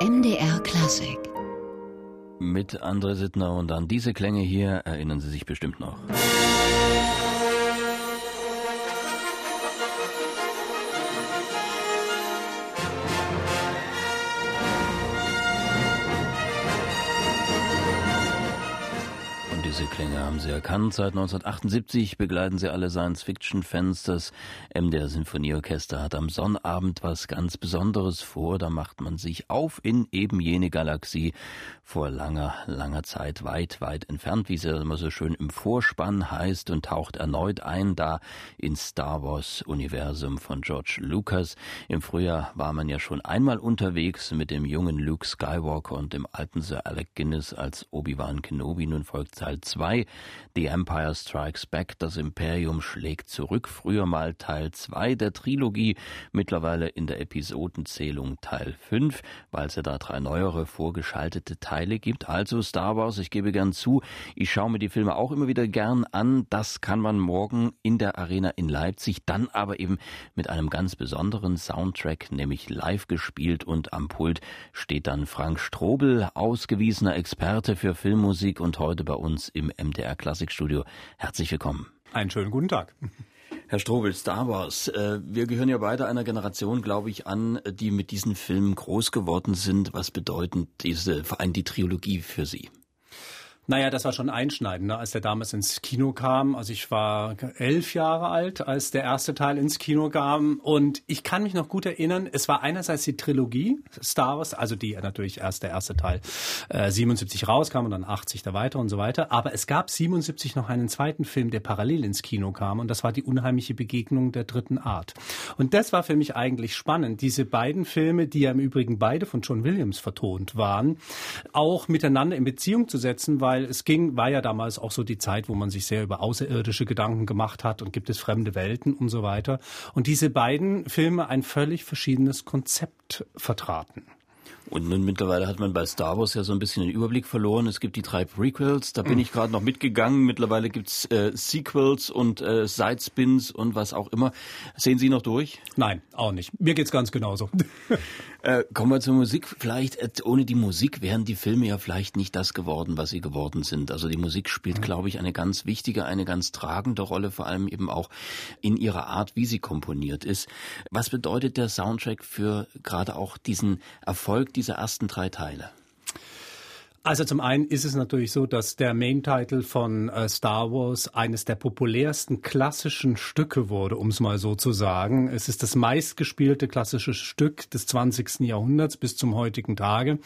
MDR Klassik. Mit André Sittner und an diese Klänge hier erinnern Sie sich bestimmt noch. Diese Klänge haben Sie erkannt. Seit 1978 begleiten Sie alle Science-Fiction-Fans. Das MDR Sinfonieorchester hat am Sonnabend was ganz Besonderes vor. Da macht man sich auf in eben jene Galaxie vor langer, langer Zeit weit, weit entfernt, wie es ja immer so schön im Vorspann heißt und taucht erneut ein da ins Star Wars Universum von George Lucas. Im Frühjahr war man ja schon einmal unterwegs mit dem jungen Luke Skywalker und dem alten Sir Alec Guinness als Obi-Wan Kenobi. Nun folgt Teil 2, The Empire Strikes Back, das Imperium schlägt zurück, früher mal Teil 2 der Trilogie, mittlerweile in der Episodenzählung Teil 5, weil es ja da drei neuere vorgeschaltete Teile gibt. Also Star Wars, ich gebe gern zu, ich schaue mir die Filme auch immer wieder gern an. Das kann man morgen in der Arena in Leipzig, dann aber eben mit einem ganz besonderen Soundtrack, nämlich live gespielt und am Pult steht dann Frank Strobel, ausgewiesener Experte für Filmmusik und heute bei uns im MDR Klassikstudio. Herzlich willkommen. Einen schönen guten Tag. Herr Strobel, Star Wars. Äh, wir gehören ja beide einer Generation, glaube ich, an, die mit diesen Filmen groß geworden sind. Was bedeutet diese, vor allem die Trilogie für Sie? Naja, das war schon einschneidend, ne? als der damals ins Kino kam. Also ich war elf Jahre alt, als der erste Teil ins Kino kam. Und ich kann mich noch gut erinnern, es war einerseits die Trilogie Star Wars, also die natürlich erst der erste Teil äh, 77 rauskam und dann 80 da weiter und so weiter. Aber es gab 77 noch einen zweiten Film, der parallel ins Kino kam. Und das war die unheimliche Begegnung der dritten Art. Und das war für mich eigentlich spannend. Diese beiden Filme, die ja im Übrigen beide von John Williams vertont waren, auch miteinander in Beziehung zu setzen, weil weil es ging, war ja damals auch so die Zeit, wo man sich sehr über außerirdische Gedanken gemacht hat und gibt es fremde Welten und so weiter. Und diese beiden Filme ein völlig verschiedenes Konzept vertraten. Und nun mittlerweile hat man bei Star Wars ja so ein bisschen den Überblick verloren. Es gibt die drei Prequels, da bin mhm. ich gerade noch mitgegangen. Mittlerweile gibt's äh, Sequels und äh, Sidespins und was auch immer. Sehen Sie noch durch? Nein, auch nicht. Mir geht's ganz genauso. äh, kommen wir zur Musik. Vielleicht äh, ohne die Musik wären die Filme ja vielleicht nicht das geworden, was sie geworden sind. Also die Musik spielt, mhm. glaube ich, eine ganz wichtige, eine ganz tragende Rolle, vor allem eben auch in ihrer Art, wie sie komponiert ist. Was bedeutet der Soundtrack für gerade auch diesen Erfolg dieser ersten drei Teile? Also zum einen ist es natürlich so, dass der Main-Title von äh, Star Wars eines der populärsten klassischen Stücke wurde, um es mal so zu sagen. Es ist das meistgespielte klassische Stück des 20. Jahrhunderts bis zum heutigen Tage.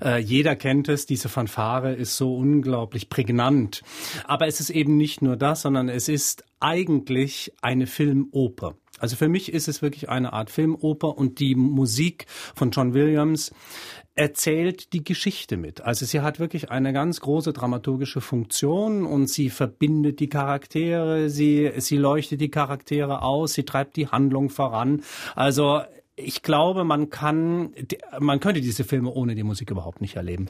Äh, jeder kennt es, diese Fanfare ist so unglaublich prägnant. Aber es ist eben nicht nur das, sondern es ist eigentlich eine Filmoper. Also für mich ist es wirklich eine Art Filmoper und die Musik von John Williams erzählt die Geschichte mit. Also sie hat wirklich eine ganz große dramaturgische Funktion und sie verbindet die Charaktere, sie, sie leuchtet die Charaktere aus, sie treibt die Handlung voran. Also ich glaube, man kann, man könnte diese Filme ohne die Musik überhaupt nicht erleben.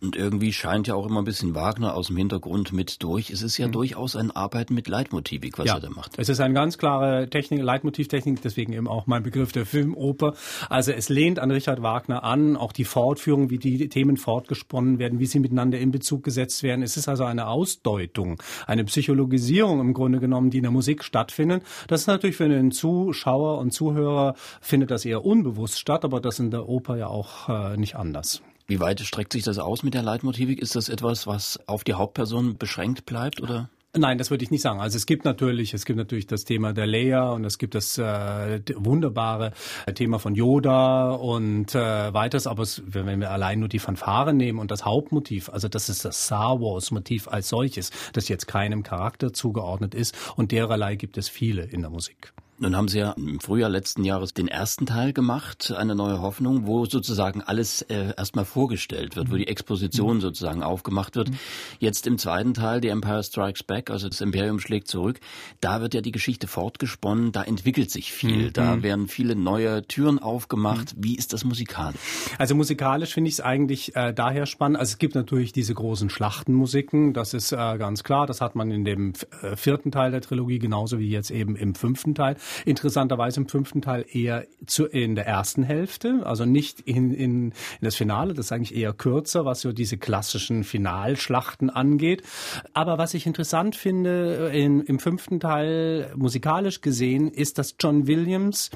Und irgendwie scheint ja auch immer ein bisschen Wagner aus dem Hintergrund mit durch. Es ist ja mhm. durchaus ein Arbeiten mit Leitmotivik, was ja, er da macht. Es ist eine ganz klare Technik, Leitmotivtechnik, deswegen eben auch mein Begriff der Filmoper. Also es lehnt an Richard Wagner an, auch die Fortführung, wie die Themen fortgesponnen werden, wie sie miteinander in Bezug gesetzt werden. Es ist also eine Ausdeutung, eine Psychologisierung im Grunde genommen, die in der Musik stattfindet. Das ist natürlich für den Zuschauer und Zuhörer findet das eher unbewusst statt, aber das in der Oper ja auch äh, nicht anders. Wie weit streckt sich das aus mit der Leitmotivik? Ist das etwas, was auf die Hauptperson beschränkt bleibt oder? Nein, das würde ich nicht sagen. Also es gibt natürlich, es gibt natürlich das Thema der Leia und es gibt das äh, wunderbare Thema von Yoda und äh, weiteres. Aber es, wenn wir allein nur die Fanfare nehmen und das Hauptmotiv, also das ist das Star Wars Motiv als solches, das jetzt keinem Charakter zugeordnet ist und dererlei gibt es viele in der Musik. Nun haben Sie ja im Frühjahr letzten Jahres den ersten Teil gemacht, eine neue Hoffnung, wo sozusagen alles äh, erstmal vorgestellt wird, wo die Exposition mhm. sozusagen aufgemacht wird. Mhm. Jetzt im zweiten Teil, The Empire Strikes Back, also das Imperium schlägt zurück, da wird ja die Geschichte fortgesponnen, da entwickelt sich viel, mhm. da werden viele neue Türen aufgemacht. Mhm. Wie ist das musikalisch? Also musikalisch finde ich es eigentlich äh, daher spannend. Also es gibt natürlich diese großen Schlachtenmusiken, das ist äh, ganz klar, das hat man in dem äh, vierten Teil der Trilogie genauso wie jetzt eben im fünften Teil. Interessanterweise im fünften Teil eher zu, in der ersten Hälfte, also nicht in, in, in das Finale, das ist eigentlich eher kürzer, was so diese klassischen Finalschlachten angeht. Aber was ich interessant finde in, im fünften Teil musikalisch gesehen, ist, dass John Williams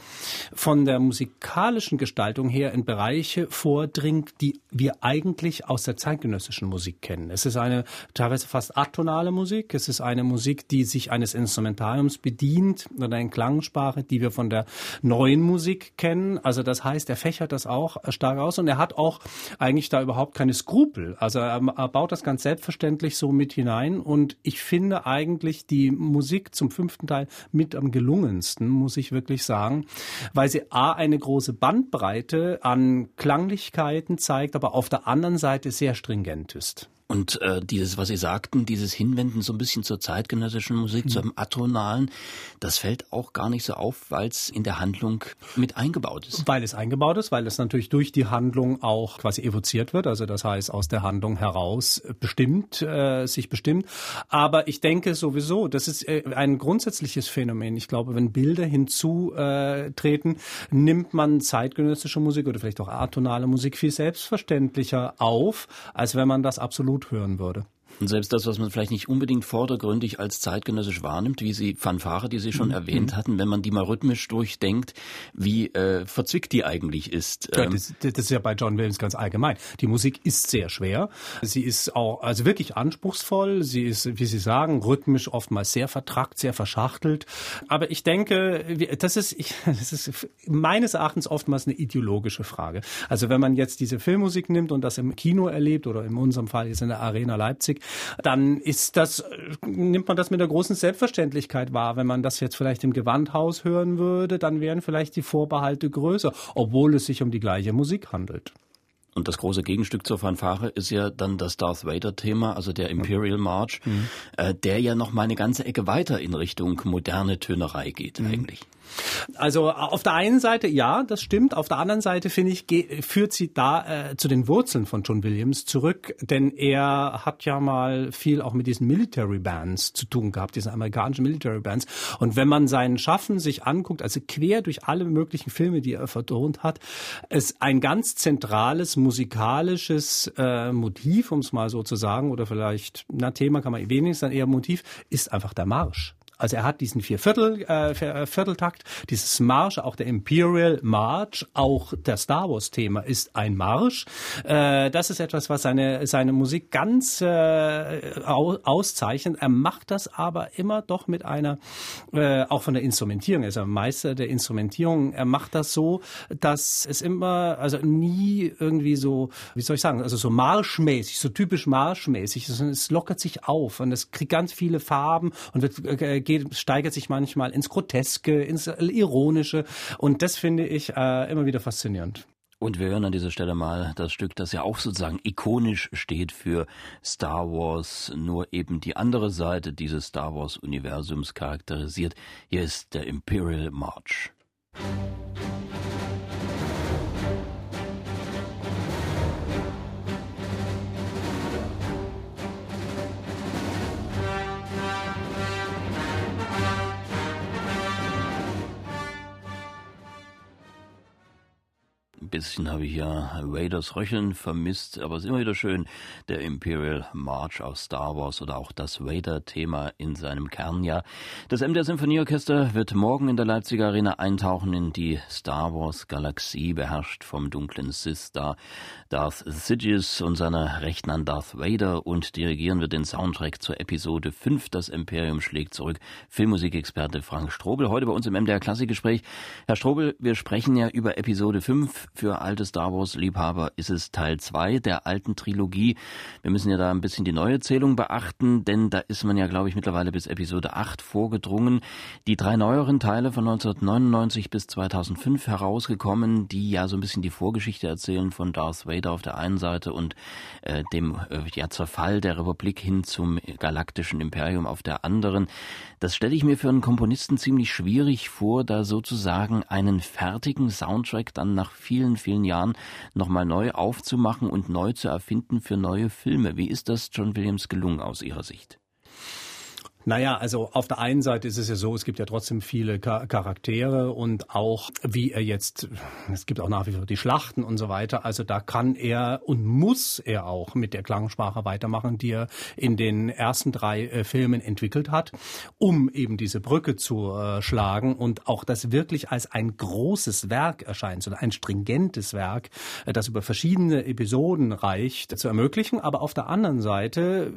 von der musikalischen Gestaltung her in Bereiche vordringt, die wir eigentlich aus der zeitgenössischen Musik kennen. Es ist eine teilweise fast atonale Musik. Es ist eine Musik, die sich eines Instrumentariums bedient oder eine Klangsprache, die wir von der neuen Musik kennen. Also das heißt, er fächert das auch stark aus und er hat auch eigentlich da überhaupt keine Skrupel. Also er baut das ganz selbstverständlich so mit hinein und ich finde eigentlich die Musik zum fünften Teil mit am gelungensten, muss ich wirklich sagen, weil sie A, eine große Bandbreite an Klanglichkeiten zeigt, aber auf der anderen Seite sehr stringent ist. Und äh, dieses, was Sie sagten, dieses Hinwenden so ein bisschen zur zeitgenössischen Musik, mhm. zum Atonalen, das fällt auch gar nicht so auf, weil es in der Handlung mit eingebaut ist. Weil es eingebaut ist, weil es natürlich durch die Handlung auch quasi evoziert wird, also das heißt aus der Handlung heraus bestimmt, äh, sich bestimmt. Aber ich denke sowieso, das ist äh, ein grundsätzliches Phänomen. Ich glaube, wenn Bilder hinzutreten, nimmt man zeitgenössische Musik oder vielleicht auch atonale Musik viel selbstverständlicher auf, als wenn man das absolut gut hören würde. Und selbst das, was man vielleicht nicht unbedingt vordergründig als zeitgenössisch wahrnimmt, wie sie Fanfare, die Sie schon mhm. erwähnt hatten, wenn man die mal rhythmisch durchdenkt, wie äh, verzwickt die eigentlich ist. Ja, ähm, das, das, ist ja bei John Williams ganz allgemein. Die Musik ist sehr schwer. Sie ist auch also wirklich anspruchsvoll. Sie ist, wie Sie sagen, rhythmisch oftmals sehr vertrackt, sehr verschachtelt. Aber ich denke, das ist, ich, das ist meines Erachtens oftmals eine ideologische Frage. Also wenn man jetzt diese Filmmusik nimmt und das im Kino erlebt oder in unserem Fall jetzt in der Arena Leipzig, dann ist das, nimmt man das mit einer großen Selbstverständlichkeit wahr. Wenn man das jetzt vielleicht im Gewandhaus hören würde, dann wären vielleicht die Vorbehalte größer, obwohl es sich um die gleiche Musik handelt. Und das große Gegenstück zur Fanfare ist ja dann das Darth Vader-Thema, also der Imperial March, mhm. äh, der ja noch mal eine ganze Ecke weiter in Richtung moderne Tönerei geht mhm. eigentlich. Also auf der einen Seite ja, das stimmt. Auf der anderen Seite finde ich führt sie da äh, zu den Wurzeln von John Williams zurück, denn er hat ja mal viel auch mit diesen Military Bands zu tun gehabt, diesen amerikanischen Military Bands. Und wenn man sein Schaffen sich anguckt, also quer durch alle möglichen Filme, die er vertont hat, ist ein ganz zentrales musikalisches äh, Motiv, um es mal so zu sagen, oder vielleicht na Thema kann man wenigstens dann eher Motiv, ist einfach der Marsch. Also er hat diesen Vierviertel, äh, äh, Vierteltakt, dieses Marsch, auch der Imperial March, auch der Star Wars Thema ist ein Marsch. Äh, das ist etwas, was seine, seine Musik ganz äh, auszeichnet. Er macht das aber immer doch mit einer, äh, auch von der Instrumentierung, er ist ein Meister der Instrumentierung. Er macht das so, dass es immer, also nie irgendwie so, wie soll ich sagen, also so marschmäßig, so typisch marschmäßig, es lockert sich auf und es kriegt ganz viele Farben und wird äh, geht, steigert sich manchmal ins Groteske, ins Ironische. Und das finde ich äh, immer wieder faszinierend. Und wir hören an dieser Stelle mal das Stück, das ja auch sozusagen ikonisch steht für Star Wars, nur eben die andere Seite dieses Star Wars Universums charakterisiert. Hier ist der Imperial March. Bisschen habe ich ja Raiders Röcheln vermisst, aber es ist immer wieder schön, der Imperial March aus Star Wars oder auch das Vader-Thema in seinem Kern. Ja, das MDR Symphonieorchester wird morgen in der Leipziger Arena eintauchen in die Star Wars Galaxie, beherrscht vom dunklen Sith-Star Darth Sidious und seiner Rechten an Darth Vader und dirigieren wird den Soundtrack zur Episode 5, das Imperium schlägt zurück. Filmmusikexperte Frank Strobel, heute bei uns im MDR Klassikgespräch. Herr Strobel, wir sprechen ja über Episode 5 für alte Star Wars-Liebhaber ist es Teil 2 der alten Trilogie. Wir müssen ja da ein bisschen die neue Zählung beachten, denn da ist man ja, glaube ich, mittlerweile bis Episode 8 vorgedrungen. Die drei neueren Teile von 1999 bis 2005 herausgekommen, die ja so ein bisschen die Vorgeschichte erzählen von Darth Vader auf der einen Seite und äh, dem äh, ja, Zerfall der Republik hin zum galaktischen Imperium auf der anderen. Das stelle ich mir für einen Komponisten ziemlich schwierig vor, da sozusagen einen fertigen Soundtrack dann nach vielen vielen, vielen Jahren nochmal neu aufzumachen und neu zu erfinden für neue Filme. Wie ist das John Williams gelungen aus Ihrer Sicht? Naja, also auf der einen Seite ist es ja so, es gibt ja trotzdem viele Charaktere und auch wie er jetzt, es gibt auch nach wie vor die Schlachten und so weiter. Also da kann er und muss er auch mit der Klangsprache weitermachen, die er in den ersten drei äh, Filmen entwickelt hat, um eben diese Brücke zu äh, schlagen und auch das wirklich als ein großes Werk erscheint, so ein stringentes Werk, äh, das über verschiedene Episoden reicht, zu ermöglichen. Aber auf der anderen Seite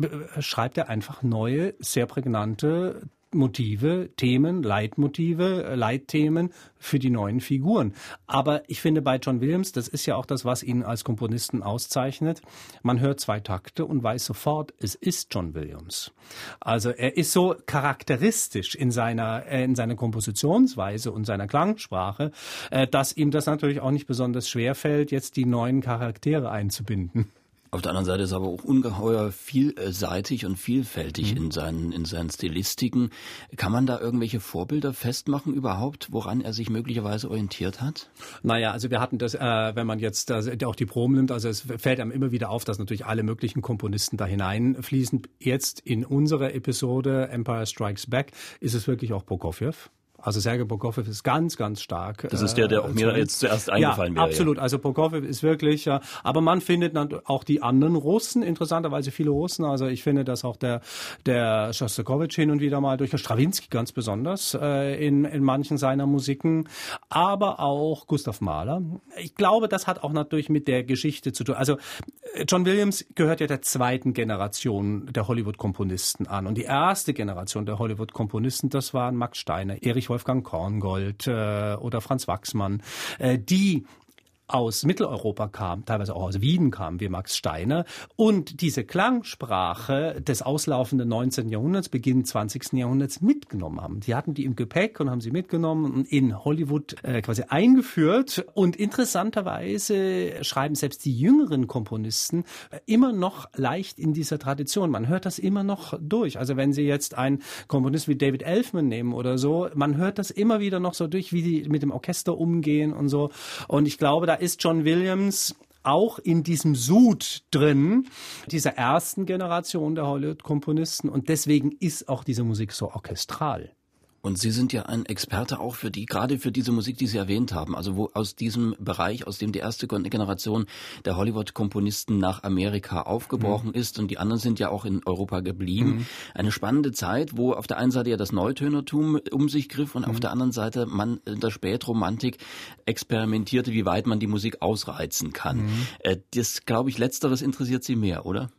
äh, schreibt er einfach neue sehr prägnante Motive, Themen, Leitmotive, Leitthemen für die neuen Figuren. Aber ich finde bei John Williams, das ist ja auch das, was ihn als Komponisten auszeichnet. Man hört zwei Takte und weiß sofort, es ist John Williams. Also er ist so charakteristisch in seiner, äh, in seiner Kompositionsweise und seiner Klangsprache, äh, dass ihm das natürlich auch nicht besonders schwer fällt, jetzt die neuen Charaktere einzubinden. Auf der anderen Seite ist er aber auch ungeheuer vielseitig und vielfältig mhm. in, seinen, in seinen Stilistiken. Kann man da irgendwelche Vorbilder festmachen überhaupt, woran er sich möglicherweise orientiert hat? Naja, also wir hatten das, äh, wenn man jetzt äh, auch die Proben nimmt, also es fällt einem immer wieder auf, dass natürlich alle möglichen Komponisten da hineinfließen. Jetzt in unserer Episode Empire Strikes Back ist es wirklich auch Prokofjew. Also Sergei Prokofjew ist ganz, ganz stark. Das ist der, der auch äh, mir jetzt zuerst eingefallen ja, wäre. Absolut. Ja. Also Prokofjew ist wirklich, ja. Aber man findet dann auch die anderen Russen, interessanterweise viele Russen. Also ich finde, dass auch der, der Shostakovich hin und wieder mal durch Stravinsky ganz besonders äh, in, in manchen seiner Musiken, aber auch Gustav Mahler. Ich glaube, das hat auch natürlich mit der Geschichte zu tun. Also äh, John Williams gehört ja der zweiten Generation der Hollywood-Komponisten an. Und die erste Generation der Hollywood-Komponisten, das waren Max Steiner, Erich Wolfgang Korngold äh, oder Franz Wachsmann, äh, die aus Mitteleuropa kam, teilweise auch aus Wien kam, wie Max Steiner. Und diese Klangsprache des auslaufenden 19. Jahrhunderts, Beginn 20. Jahrhunderts mitgenommen haben. Die hatten die im Gepäck und haben sie mitgenommen und in Hollywood äh, quasi eingeführt. Und interessanterweise schreiben selbst die jüngeren Komponisten äh, immer noch leicht in dieser Tradition. Man hört das immer noch durch. Also wenn Sie jetzt einen Komponisten wie David Elfman nehmen oder so, man hört das immer wieder noch so durch, wie die mit dem Orchester umgehen und so. Und ich glaube, da ist John Williams auch in diesem Sud drin, dieser ersten Generation der Hollywood-Komponisten. Und deswegen ist auch diese Musik so orchestral. Und Sie sind ja ein Experte auch für die, gerade für diese Musik, die Sie erwähnt haben, also wo aus diesem Bereich, aus dem die erste Generation der Hollywood-Komponisten nach Amerika aufgebrochen mhm. ist und die anderen sind ja auch in Europa geblieben. Mhm. Eine spannende Zeit, wo auf der einen Seite ja das Neutönertum um sich griff und mhm. auf der anderen Seite man in der Spätromantik experimentierte, wie weit man die Musik ausreizen kann. Mhm. Äh, das, glaube ich, letzteres interessiert Sie mehr, oder?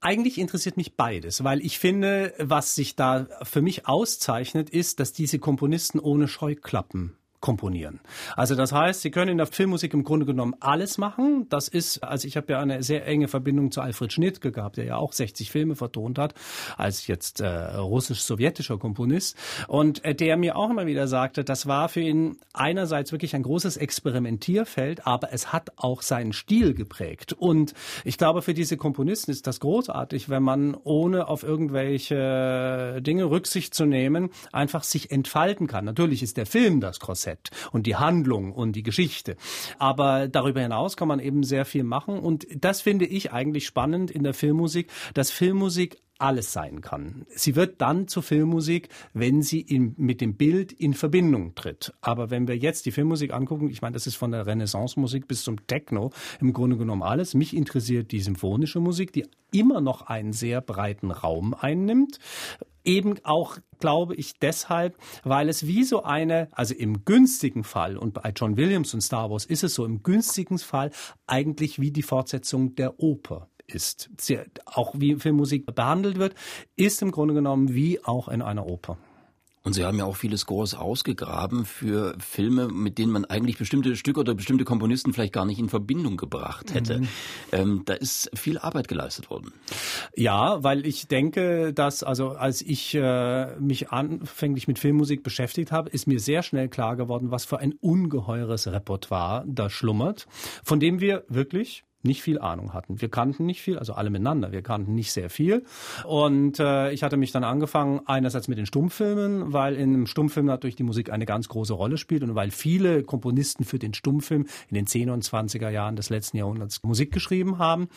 Eigentlich interessiert mich beides, weil ich finde, was sich da für mich auszeichnet, ist, dass diese Komponisten ohne Scheuklappen komponieren. Also das heißt, Sie können in der Filmmusik im Grunde genommen alles machen. Das ist, also ich habe ja eine sehr enge Verbindung zu Alfred Schnittke gehabt, der ja auch 60 Filme vertont hat, als jetzt äh, russisch-sowjetischer Komponist und äh, der mir auch immer wieder sagte, das war für ihn einerseits wirklich ein großes Experimentierfeld, aber es hat auch seinen Stil geprägt. Und ich glaube, für diese Komponisten ist das großartig, wenn man ohne auf irgendwelche Dinge Rücksicht zu nehmen, einfach sich entfalten kann. Natürlich ist der Film das Korsett Korsett und die Handlung und die Geschichte. Aber darüber hinaus kann man eben sehr viel machen und das finde ich eigentlich spannend in der Filmmusik, dass Filmmusik alles sein kann. Sie wird dann zur Filmmusik, wenn sie in, mit dem Bild in Verbindung tritt. Aber wenn wir jetzt die Filmmusik angucken, ich meine, das ist von der Renaissance-Musik bis zum Techno im Grunde genommen alles. Mich interessiert die symphonische Musik, die immer noch einen sehr breiten Raum einnimmt. Eben auch, glaube ich, deshalb, weil es wie so eine, also im günstigen Fall, und bei John Williams und Star Wars ist es so, im günstigen Fall eigentlich wie die Fortsetzung der Oper ist, auch wie Filmmusik behandelt wird, ist im Grunde genommen wie auch in einer Oper. Und Sie haben ja auch viele Scores ausgegraben für Filme, mit denen man eigentlich bestimmte Stücke oder bestimmte Komponisten vielleicht gar nicht in Verbindung gebracht hätte. Mhm. Ähm, da ist viel Arbeit geleistet worden. Ja, weil ich denke, dass also als ich äh, mich anfänglich mit Filmmusik beschäftigt habe, ist mir sehr schnell klar geworden, was für ein ungeheures Repertoire da schlummert, von dem wir wirklich nicht viel Ahnung hatten. Wir kannten nicht viel, also alle miteinander, wir kannten nicht sehr viel. Und äh, ich hatte mich dann angefangen, einerseits mit den Stummfilmen, weil in einem Stummfilm natürlich die Musik eine ganz große Rolle spielt und weil viele Komponisten für den Stummfilm in den 10er und 20er Jahren des letzten Jahrhunderts Musik geschrieben haben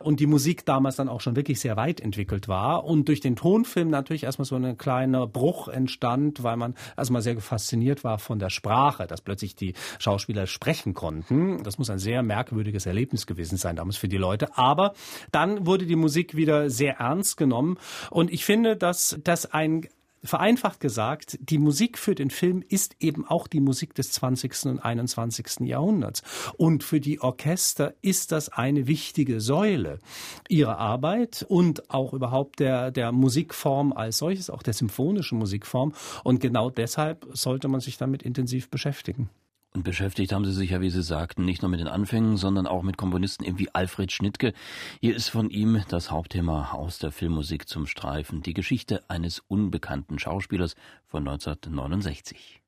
und die Musik damals dann auch schon wirklich sehr weit entwickelt war und durch den Tonfilm natürlich erstmal so ein kleiner Bruch entstand, weil man erstmal sehr fasziniert war von der Sprache, dass plötzlich die Schauspieler sprechen konnten. Das muss ein sehr merkwürdiges Erlebnis gewesen gewesen sein damals für die Leute. Aber dann wurde die Musik wieder sehr ernst genommen. Und ich finde, dass das ein vereinfacht gesagt, die Musik für den Film ist eben auch die Musik des 20. und 21. Jahrhunderts. Und für die Orchester ist das eine wichtige Säule ihrer Arbeit und auch überhaupt der, der Musikform als solches, auch der symphonischen Musikform. Und genau deshalb sollte man sich damit intensiv beschäftigen. Und beschäftigt haben Sie sich ja, wie Sie sagten, nicht nur mit den Anfängen, sondern auch mit Komponisten wie Alfred Schnittke. Hier ist von ihm das Hauptthema aus der Filmmusik zum Streifen, die Geschichte eines unbekannten Schauspielers von 1969.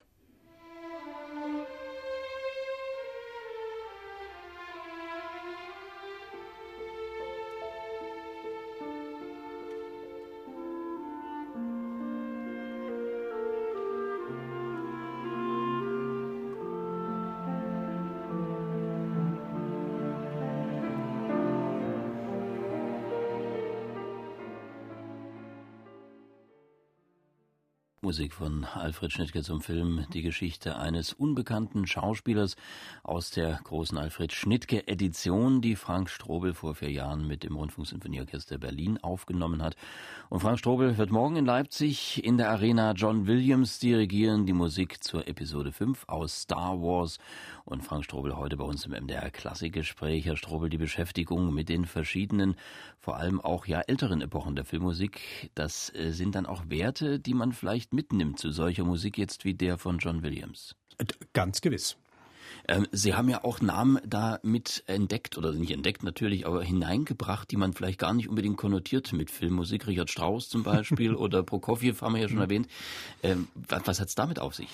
Musik von Alfred Schnittke zum Film Die Geschichte eines unbekannten Schauspielers aus der großen Alfred Schnittke Edition, die Frank Strobel vor vier Jahren mit dem Rundfunksinfonieorchester Berlin aufgenommen hat. Und Frank Strobel wird morgen in Leipzig in der Arena John Williams dirigieren, die Musik zur Episode 5 aus Star Wars. Und Frank Strobel heute bei uns im MDR Klassikgespräch. Herr Strobel, die Beschäftigung mit den verschiedenen, vor allem auch ja älteren Epochen der Filmmusik, das äh, sind dann auch Werte, die man vielleicht mitnimmt zu solcher Musik jetzt wie der von John Williams. Ganz gewiss. Ähm, Sie haben ja auch Namen da mit entdeckt, oder nicht entdeckt natürlich, aber hineingebracht, die man vielleicht gar nicht unbedingt konnotiert mit Filmmusik. Richard Strauss zum Beispiel oder Prokofjew haben wir ja schon mhm. erwähnt. Ähm, was, was hat es damit auf sich?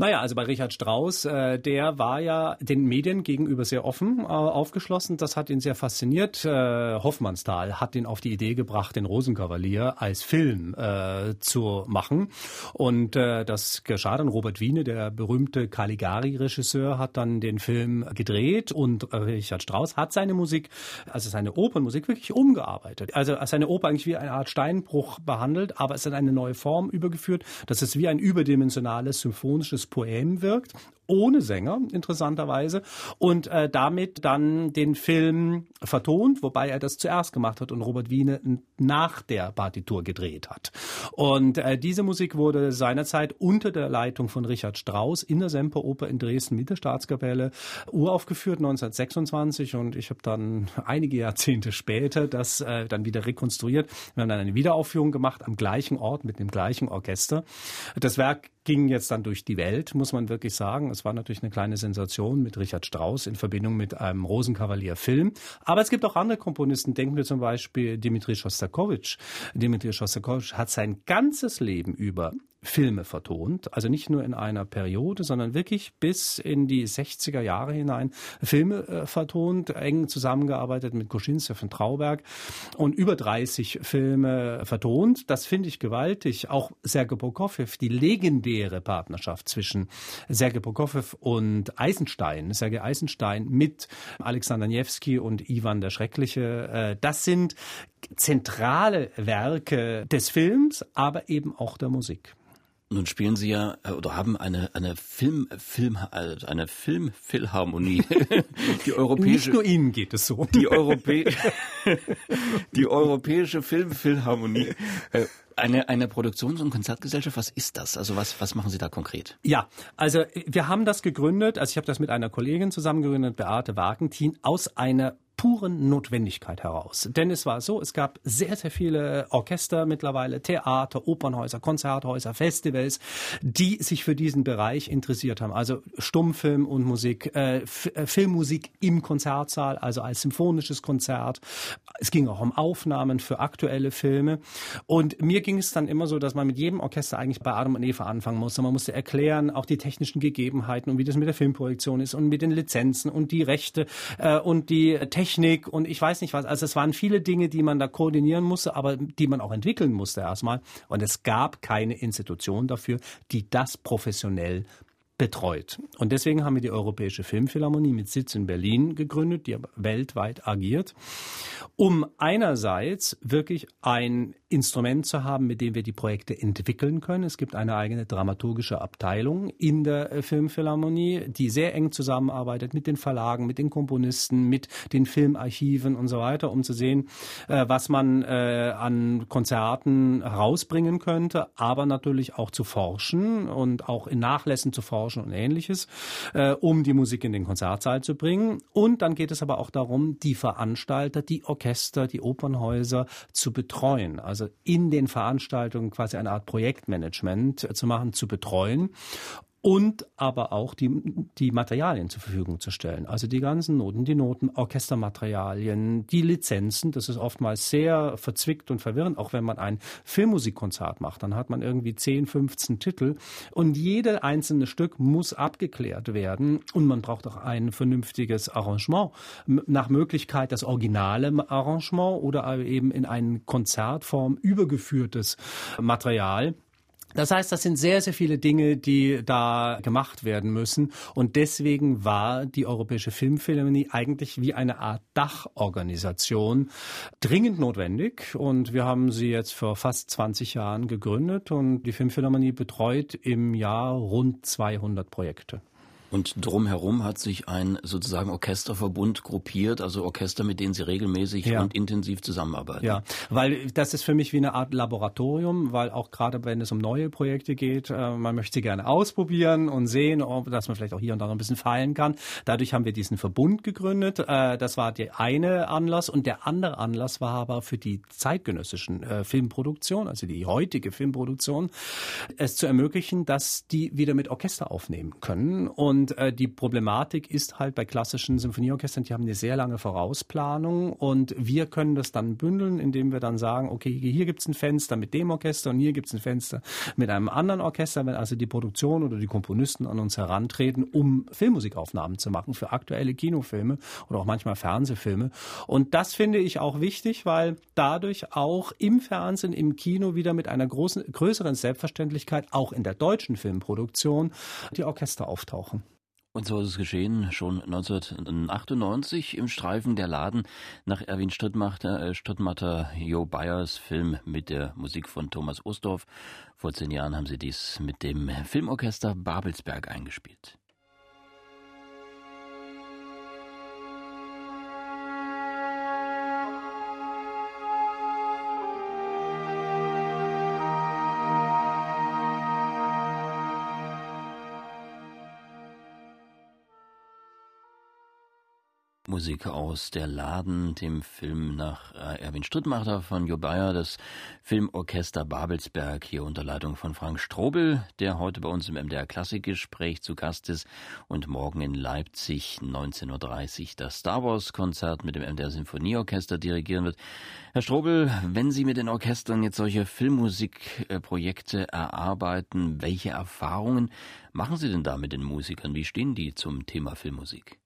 Naja, also bei Richard Strauss, äh, der war ja den Medien gegenüber sehr offen äh, aufgeschlossen. Das hat ihn sehr fasziniert. Äh, Hoffmannsthal hat ihn auf die Idee gebracht, den Rosenkavalier als Film äh, zu machen. Und äh, das geschah dann. Robert Wiene, der berühmte Caligari-Regisseur, hat dann den Film gedreht und Richard Strauss hat seine Musik, also seine Opernmusik, wirklich umgearbeitet. Also seine Oper eigentlich wie eine Art Steinbruch behandelt, aber es in eine neue Form übergeführt. Das ist wie ein überdimensionales symphonisches Poem wirkt ohne Sänger, interessanterweise, und äh, damit dann den Film vertont, wobei er das zuerst gemacht hat und Robert Wiene nach der Partitur gedreht hat. Und äh, diese Musik wurde seinerzeit unter der Leitung von Richard Strauss in der Semperoper in Dresden mit der Staatskapelle uraufgeführt 1926 und ich habe dann einige Jahrzehnte später das äh, dann wieder rekonstruiert. Wir haben dann eine Wiederaufführung gemacht am gleichen Ort mit dem gleichen Orchester. Das Werk ging jetzt dann durch die Welt, muss man wirklich sagen. Es war natürlich eine kleine Sensation mit Richard Strauss in Verbindung mit einem Rosenkavalier-Film. Aber es gibt auch andere Komponisten. Denken wir zum Beispiel Dimitri Schostakowitsch. Dimitri Schostakowitsch hat sein ganzes Leben über Filme vertont. Also nicht nur in einer Periode, sondern wirklich bis in die 60er Jahre hinein Filme äh, vertont, eng zusammengearbeitet mit Koschinski von Trauberg und über 30 Filme vertont. Das finde ich gewaltig. Auch Sergei Prokofjew, die legendäre Partnerschaft zwischen Sergei Prokofjew und Eisenstein, Sergei Eisenstein mit Alexander Niewski und Ivan der Schreckliche, äh, das sind zentrale Werke des Films, aber eben auch der Musik. Nun spielen Sie ja äh, oder haben eine eine Film Film also eine Filmphilharmonie. die europäische Nicht nur Ihnen geht es so. Die Europä die europäische Filmphilharmonie. Äh, eine, eine Produktions- und Konzertgesellschaft, was ist das? Also was, was machen Sie da konkret? Ja, also wir haben das gegründet, also ich habe das mit einer Kollegin zusammen gegründet, Beate Wagentin, aus einer puren Notwendigkeit heraus. Denn es war so, es gab sehr, sehr viele Orchester mittlerweile, Theater, Opernhäuser, Konzerthäuser, Festivals, die sich für diesen Bereich interessiert haben. Also Stummfilm und Musik, äh, äh, Filmmusik im Konzertsaal, also als symphonisches Konzert. Es ging auch um Aufnahmen für aktuelle Filme. Und mir ging es dann immer so, dass man mit jedem Orchester eigentlich bei Adam und Eva anfangen musste. Man musste erklären, auch die technischen Gegebenheiten und wie das mit der Filmprojektion ist und mit den Lizenzen und die Rechte äh, und die Technik Technik und ich weiß nicht was. Also es waren viele Dinge, die man da koordinieren musste, aber die man auch entwickeln musste erstmal. Und es gab keine Institution dafür, die das professionell betreut. Und deswegen haben wir die Europäische Filmphilharmonie mit Sitz in Berlin gegründet, die weltweit agiert, um einerseits wirklich ein Instrument zu haben, mit dem wir die Projekte entwickeln können. Es gibt eine eigene dramaturgische Abteilung in der äh, Filmphilharmonie, die sehr eng zusammenarbeitet mit den Verlagen, mit den Komponisten, mit den Filmarchiven und so weiter, um zu sehen, äh, was man äh, an Konzerten herausbringen könnte, aber natürlich auch zu forschen und auch in Nachlässen zu forschen Austauschen und ähnliches, äh, um die Musik in den Konzertsaal zu bringen. Und dann geht es aber auch darum, die Veranstalter, die Orchester, die Opernhäuser zu betreuen. Also in den Veranstaltungen quasi eine Art Projektmanagement zu machen, zu betreuen und aber auch die, die Materialien zur Verfügung zu stellen. Also die ganzen Noten, die Noten, Orchestermaterialien, die Lizenzen. Das ist oftmals sehr verzwickt und verwirrend. Auch wenn man ein Filmmusikkonzert macht, dann hat man irgendwie 10, 15 Titel und jede einzelne Stück muss abgeklärt werden und man braucht auch ein vernünftiges Arrangement. Nach Möglichkeit das originale Arrangement oder eben in eine Konzertform übergeführtes Material. Das heißt, das sind sehr, sehr viele Dinge, die da gemacht werden müssen. Und deswegen war die Europäische Filmphilharmonie eigentlich wie eine Art Dachorganisation dringend notwendig. Und wir haben sie jetzt vor fast 20 Jahren gegründet und die Filmphilharmonie betreut im Jahr rund 200 Projekte. Und drumherum hat sich ein sozusagen Orchesterverbund gruppiert, also Orchester, mit denen Sie regelmäßig ja. und intensiv zusammenarbeiten. Ja, weil das ist für mich wie eine Art Laboratorium, weil auch gerade wenn es um neue Projekte geht, äh, man möchte sie gerne ausprobieren und sehen, ob, dass man vielleicht auch hier und da noch ein bisschen feilen kann. Dadurch haben wir diesen Verbund gegründet. Äh, das war der eine Anlass und der andere Anlass war aber für die zeitgenössischen äh, Filmproduktion, also die heutige Filmproduktion, es zu ermöglichen, dass die wieder mit Orchester aufnehmen können und und äh, die Problematik ist halt bei klassischen Symphonieorchestern, die haben eine sehr lange Vorausplanung und wir können das dann bündeln, indem wir dann sagen, okay, hier gibt's ein Fenster mit dem Orchester und hier gibt's ein Fenster mit einem anderen Orchester, wenn also die Produktion oder die Komponisten an uns herantreten, um Filmmusikaufnahmen zu machen für aktuelle Kinofilme oder auch manchmal Fernsehfilme. Und das finde ich auch wichtig, weil dadurch auch im Fernsehen, im Kino wieder mit einer großen, größeren Selbstverständlichkeit, auch in der deutschen Filmproduktion, die Orchester auftauchen. Und so ist es geschehen, schon 1998 im Streifen der Laden nach Erwin Strittmatter, äh, Strittmatter Jo Bayers Film mit der Musik von Thomas Osdorf. Vor zehn Jahren haben sie dies mit dem Filmorchester Babelsberg eingespielt. Musik aus der Laden, dem Film nach äh, Erwin Strittmacher von Jo Bayer, das Filmorchester Babelsberg, hier unter Leitung von Frank Strobel, der heute bei uns im MDR Klassikgespräch zu Gast ist und morgen in Leipzig 19.30 Uhr das Star Wars Konzert mit dem MDR Sinfonieorchester dirigieren wird. Herr Strobel, wenn Sie mit den Orchestern jetzt solche Filmmusikprojekte erarbeiten, welche Erfahrungen machen Sie denn da mit den Musikern? Wie stehen die zum Thema Filmmusik?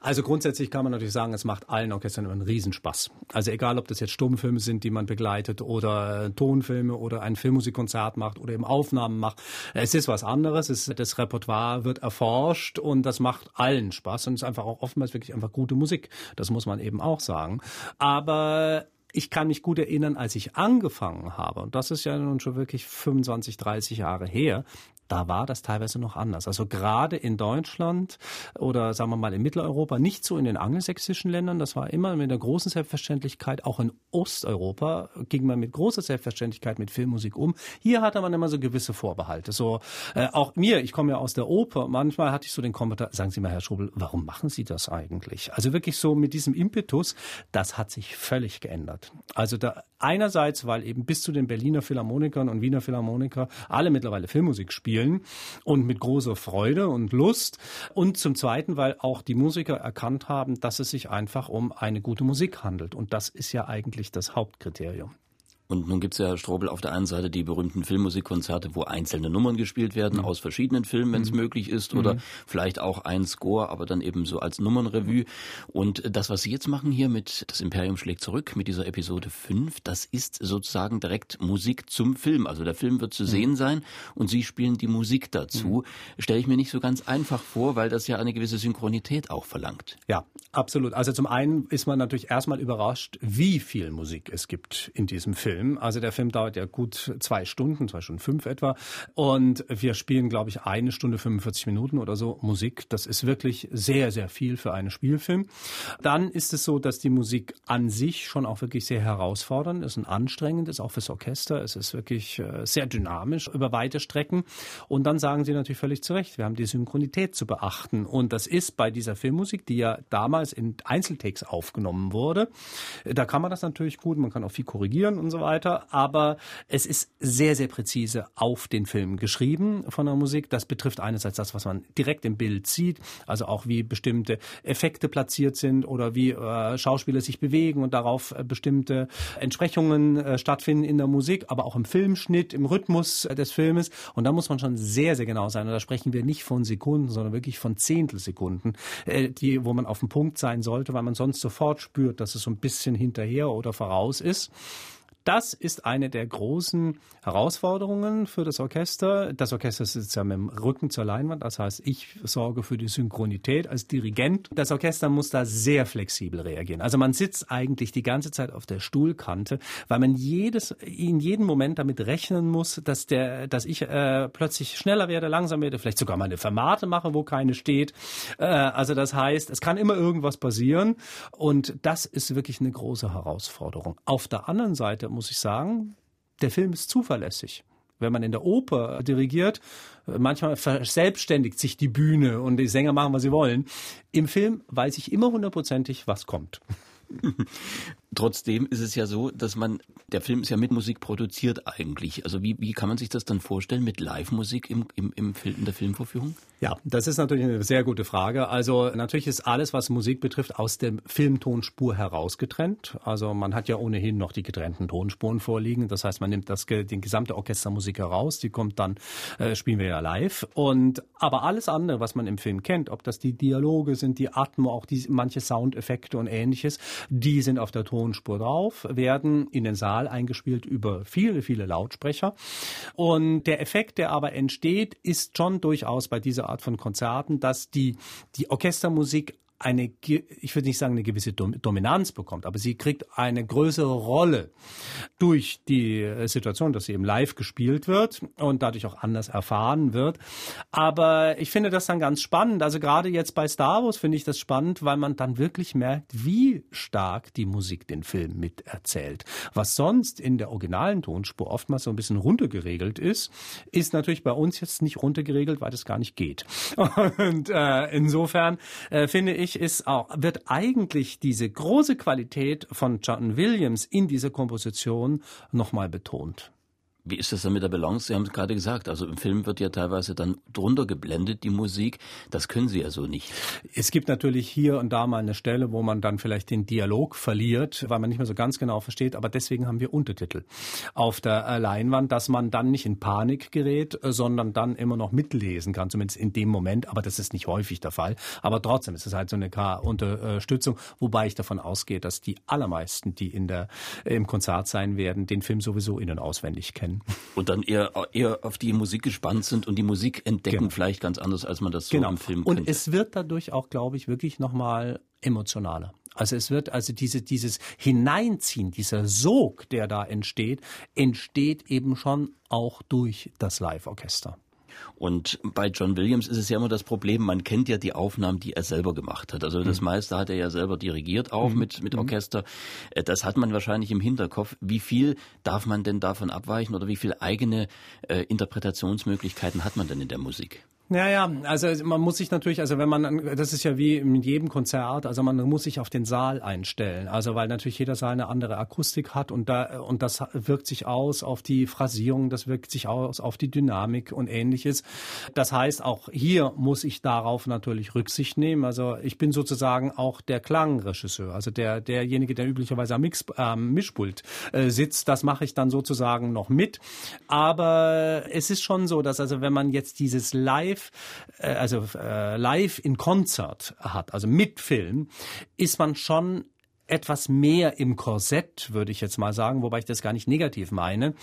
Also grundsätzlich kann man natürlich sagen, es macht allen Orchestern einen Riesenspaß. Also egal, ob das jetzt Stummfilme sind, die man begleitet oder Tonfilme oder ein Filmmusikkonzert macht oder eben Aufnahmen macht. Es ist was anderes. Es, das Repertoire wird erforscht und das macht allen Spaß und ist einfach auch oftmals wirklich einfach gute Musik. Das muss man eben auch sagen. Aber ich kann mich gut erinnern, als ich angefangen habe, und das ist ja nun schon wirklich 25, 30 Jahre her, da war das teilweise noch anders. Also gerade in Deutschland oder sagen wir mal in Mitteleuropa, nicht so in den angelsächsischen Ländern, das war immer mit einer großen Selbstverständlichkeit, auch in Osteuropa ging man mit großer Selbstverständlichkeit mit Filmmusik um. Hier hatte man immer so gewisse Vorbehalte. So äh, auch mir, ich komme ja aus der Oper, manchmal hatte ich so den Kommentar, sagen Sie mal, Herr Schobel, warum machen Sie das eigentlich? Also wirklich so mit diesem Impetus, das hat sich völlig geändert. Also da einerseits, weil eben bis zu den Berliner Philharmonikern und Wiener Philharmoniker alle mittlerweile Filmmusik spielen, spielen und mit großer Freude und Lust. Und zum Zweiten, weil auch die Musiker erkannt haben, dass es sich einfach um eine gute Musik handelt. Und das ist ja eigentlich das Hauptkriterium. Und nun gibt's ja, Strobel, auf der einen Seite die berühmten Filmmusikkonzerte, wo einzelne Nummern gespielt werden mhm. aus verschiedenen Filmen, wenn es mhm. möglich ist, oder mhm. vielleicht auch ein Score, aber dann eben so als Nummernrevue. Und das, was Sie jetzt machen hier mit Das Imperium schlägt zurück, mit dieser Episode 5, das ist sozusagen direkt Musik zum Film. Also der Film wird zu mhm. sehen sein und Sie spielen die Musik dazu. Mhm. Stelle ich mir nicht so ganz einfach vor, weil das ja eine gewisse Synchronität auch verlangt. Ja, absolut. Also zum einen ist man natürlich erstmal überrascht, wie viel Musik es gibt in diesem Film. Film. Also der Film dauert ja gut zwei Stunden, zwei Stunden fünf etwa. Und wir spielen, glaube ich, eine Stunde 45 Minuten oder so Musik. Das ist wirklich sehr, sehr viel für einen Spielfilm. Dann ist es so, dass die Musik an sich schon auch wirklich sehr herausfordernd ist und anstrengend ist, auch fürs Orchester. Es ist wirklich äh, sehr dynamisch über weite Strecken. Und dann sagen Sie natürlich völlig zu Recht, wir haben die Synchronität zu beachten. Und das ist bei dieser Filmmusik, die ja damals in Einzeltakes aufgenommen wurde, da kann man das natürlich gut, man kann auch viel korrigieren und so weiter weiter. Aber es ist sehr, sehr präzise auf den Film geschrieben von der Musik. Das betrifft einerseits das, was man direkt im Bild sieht, also auch wie bestimmte Effekte platziert sind oder wie äh, Schauspieler sich bewegen und darauf äh, bestimmte Entsprechungen äh, stattfinden in der Musik, aber auch im Filmschnitt, im Rhythmus äh, des Filmes. Und da muss man schon sehr, sehr genau sein. Und da sprechen wir nicht von Sekunden, sondern wirklich von Zehntelsekunden, äh, die, wo man auf dem Punkt sein sollte, weil man sonst sofort spürt, dass es so ein bisschen hinterher oder voraus ist. Das ist eine der großen Herausforderungen für das Orchester. Das Orchester sitzt ja mit dem Rücken zur Leinwand, das heißt, ich sorge für die Synchronität als Dirigent. Das Orchester muss da sehr flexibel reagieren. Also man sitzt eigentlich die ganze Zeit auf der Stuhlkante, weil man jedes, in jedem Moment damit rechnen muss, dass der, dass ich äh, plötzlich schneller werde, langsam werde, vielleicht sogar mal eine Fermate mache, wo keine steht. Äh, also das heißt, es kann immer irgendwas passieren und das ist wirklich eine große Herausforderung. Auf der anderen Seite muss ich sagen, der Film ist zuverlässig. Wenn man in der Oper dirigiert, manchmal verselbstständigt sich die Bühne und die Sänger machen, was sie wollen. Im Film weiß ich immer hundertprozentig, was kommt. Trotzdem ist es ja so, dass man, der Film ist ja mit Musik produziert eigentlich. Also wie, wie kann man sich das dann vorstellen mit Live-Musik im, im, im Film, in der Filmvorführung? Ja, das ist natürlich eine sehr gute Frage. Also natürlich ist alles, was Musik betrifft, aus der Filmtonspur herausgetrennt. Also man hat ja ohnehin noch die getrennten Tonspuren vorliegen. Das heißt, man nimmt das, die gesamte Orchestermusik heraus, die kommt dann, äh, spielen wir ja live. Und aber alles andere, was man im Film kennt, ob das die Dialoge sind, die Atmo, auch die manche Soundeffekte und ähnliches, die sind auf der Tonspur drauf, werden in den Saal eingespielt über viele, viele Lautsprecher. Und der Effekt, der aber entsteht, ist schon durchaus bei dieser Art von Konzerten, dass die, die Orchestermusik eine, ich würde nicht sagen eine gewisse Dominanz bekommt, aber sie kriegt eine größere Rolle durch die äh, Situation, dass sie eben live gespielt wird und dadurch auch anders erfahren wird. Aber ich finde das dann ganz spannend. Also gerade jetzt bei Star Wars finde ich das spannend, weil man dann wirklich merkt, wie stark die Musik den Film miterzählt. Was sonst in der originalen Tonspur oftmals so ein bisschen runtergeregelt ist, ist natürlich bei uns jetzt nicht runtergeregelt, weil das gar nicht geht. Und äh, insofern äh, finde ich, ich, ist auch, wird eigentlich diese große Qualität von John Williams in dieser Komposition nochmal betont. Wie ist das denn mit der Balance? Sie haben es gerade gesagt, also im Film wird ja teilweise dann drunter geblendet, die Musik. Das können Sie ja so nicht. Es gibt natürlich hier und da mal eine Stelle, wo man dann vielleicht den Dialog verliert, weil man nicht mehr so ganz genau versteht. Aber deswegen haben wir Untertitel auf der äh, Leinwand, dass man dann nicht in Panik gerät, äh, sondern dann immer noch mitlesen kann, zumindest in dem Moment. Aber das ist nicht häufig der Fall. Aber trotzdem ist es halt so eine Unterstützung, wobei ich davon ausgehe, dass die allermeisten, die in der, im Konzert sein werden, den Film sowieso in- und auswendig kennen. Und dann eher, eher auf die Musik gespannt sind und die Musik entdecken genau. vielleicht ganz anders, als man das so genau. im Film kennt. Und es wird dadurch auch, glaube ich, wirklich nochmal emotionaler. Also es wird also diese, dieses Hineinziehen, dieser Sog, der da entsteht, entsteht eben schon auch durch das Live-Orchester. Und bei John Williams ist es ja immer das Problem, man kennt ja die Aufnahmen, die er selber gemacht hat. Also das mhm. meiste hat er ja selber dirigiert, auch mhm. mit, mit mhm. Orchester. Äh, das hat man wahrscheinlich im Hinterkopf. Wie viel darf man denn davon abweichen oder wie viele eigene äh, Interpretationsmöglichkeiten hat man denn in der Musik? Ja, ja, also man muss sich natürlich, also wenn man, das ist ja wie in jedem Konzert, also man muss sich auf den Saal einstellen. Also weil natürlich jeder Saal eine andere Akustik hat und da und das wirkt sich aus auf die Phrasierung, das wirkt sich aus auf die Dynamik und ähnliches. Das heißt, auch hier muss ich darauf natürlich Rücksicht nehmen. Also ich bin sozusagen auch der Klangregisseur, also der derjenige, der üblicherweise am Mix, äh, Mischpult äh, sitzt. Das mache ich dann sozusagen noch mit. Aber es ist schon so, dass also wenn man jetzt dieses Live live, äh, also äh, live in Konzert hat, also mit Film, ist man schon etwas mehr im Korsett, würde ich jetzt mal sagen, wobei ich das gar nicht negativ meine,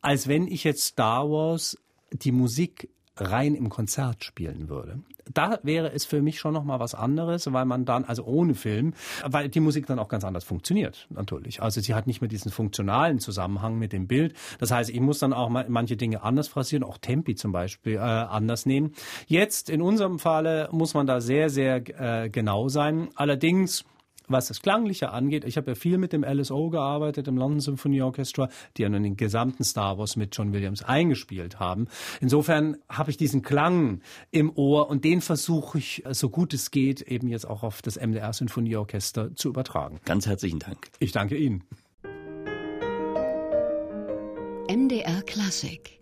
als wenn ich jetzt Star Wars die Musik rein im Konzert spielen würde. Da wäre es für mich schon noch mal was anderes, weil man dann, also ohne Film, weil die Musik dann auch ganz anders funktioniert, natürlich. Also sie hat nicht mehr diesen funktionalen Zusammenhang mit dem Bild. Das heißt, ich muss dann auch manche Dinge anders phrasieren, auch Tempi zum Beispiel äh, anders nehmen. Jetzt in unserem Falle muss man da sehr, sehr äh, genau sein. Allerdings was das Klangliche angeht, ich habe ja viel mit dem LSO gearbeitet, im London Symphony Orchestra, die ja nun den gesamten Star Wars mit John Williams eingespielt haben. Insofern habe ich diesen Klang im Ohr und den versuche ich, so gut es geht, eben jetzt auch auf das MDR Sinfonieorchester zu übertragen. Ganz herzlichen Dank. Ich danke Ihnen. MDR Klassik